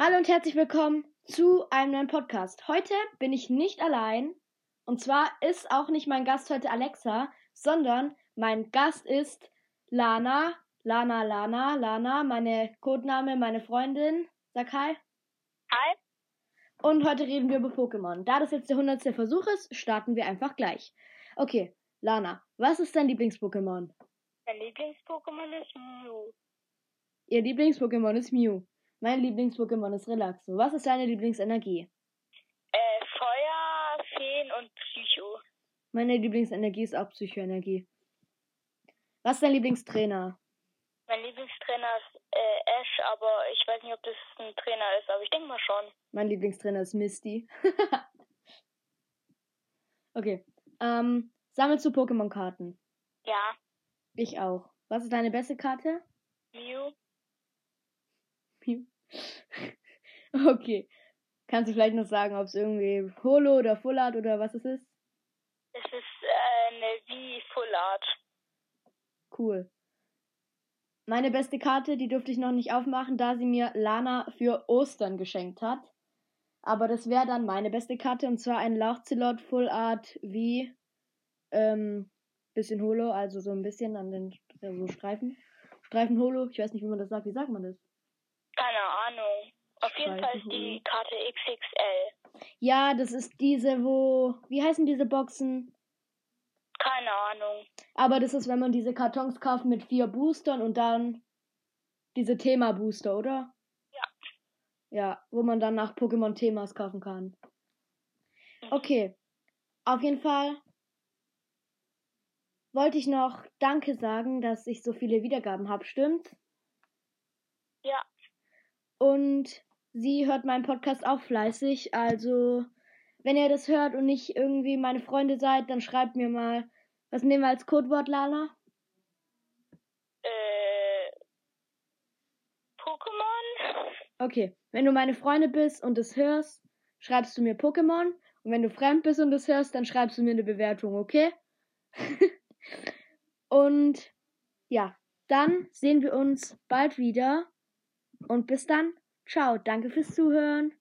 Hallo und herzlich willkommen zu einem neuen Podcast. Heute bin ich nicht allein. Und zwar ist auch nicht mein Gast heute Alexa, sondern mein Gast ist Lana. Lana, Lana, Lana, meine Codename, meine Freundin. Sag hi. Hi. Und heute reden wir über Pokémon. Da das jetzt der hundertste Versuch ist, starten wir einfach gleich. Okay, Lana, was ist dein Lieblings-Pokémon? Mein Lieblings-Pokémon ist Mew. Ihr Lieblings-Pokémon ist Mew. Mein Lieblings-Pokémon ist Relaxo. Was ist deine Lieblingsenergie? Äh, Feuer, Feen und Psycho. Meine Lieblingsenergie ist auch Psychoenergie. Was ist dein Lieblingstrainer? Mein Lieblingstrainer ist äh, Ash, aber ich weiß nicht, ob das ein Trainer ist, aber ich denke mal schon. Mein Lieblingstrainer ist Misty. okay. Ähm, sammelst du Pokémon-Karten? Ja, Ich auch. Was ist deine beste Karte? Mew. Mew. okay. Kannst du vielleicht noch sagen, ob es irgendwie Holo oder Full Art oder was es ist? Es ist äh, eine wie Full Art. Cool. Meine beste Karte, die durfte ich noch nicht aufmachen, da sie mir Lana für Ostern geschenkt hat. Aber das wäre dann meine beste Karte und zwar ein Lauchzelot Full Art wie ähm, bisschen Holo, also so ein bisschen an den äh, so Streifen. Streifen Holo, ich weiß nicht, wie man das sagt. Wie sagt man das? Keine Ahnung. Auf jeden Fall ist die Karte XXL. Ja, das ist diese, wo. Wie heißen diese Boxen? Keine Ahnung. Aber das ist, wenn man diese Kartons kauft mit vier Boostern und dann diese Thema-Booster, oder? Ja. Ja, wo man dann nach Pokémon-Themas kaufen kann. Mhm. Okay. Auf jeden Fall wollte ich noch Danke sagen, dass ich so viele Wiedergaben habe, stimmt? Ja. Und sie hört meinen Podcast auch fleißig. Also, wenn ihr das hört und nicht irgendwie meine Freunde seid, dann schreibt mir mal. Was nehmen wir als Codewort, Lala? Äh, Pokémon? Okay, wenn du meine Freunde bist und es hörst, schreibst du mir Pokémon. Und wenn du fremd bist und es hörst, dann schreibst du mir eine Bewertung, okay? und ja, dann sehen wir uns bald wieder. Und bis dann. Ciao, danke fürs Zuhören.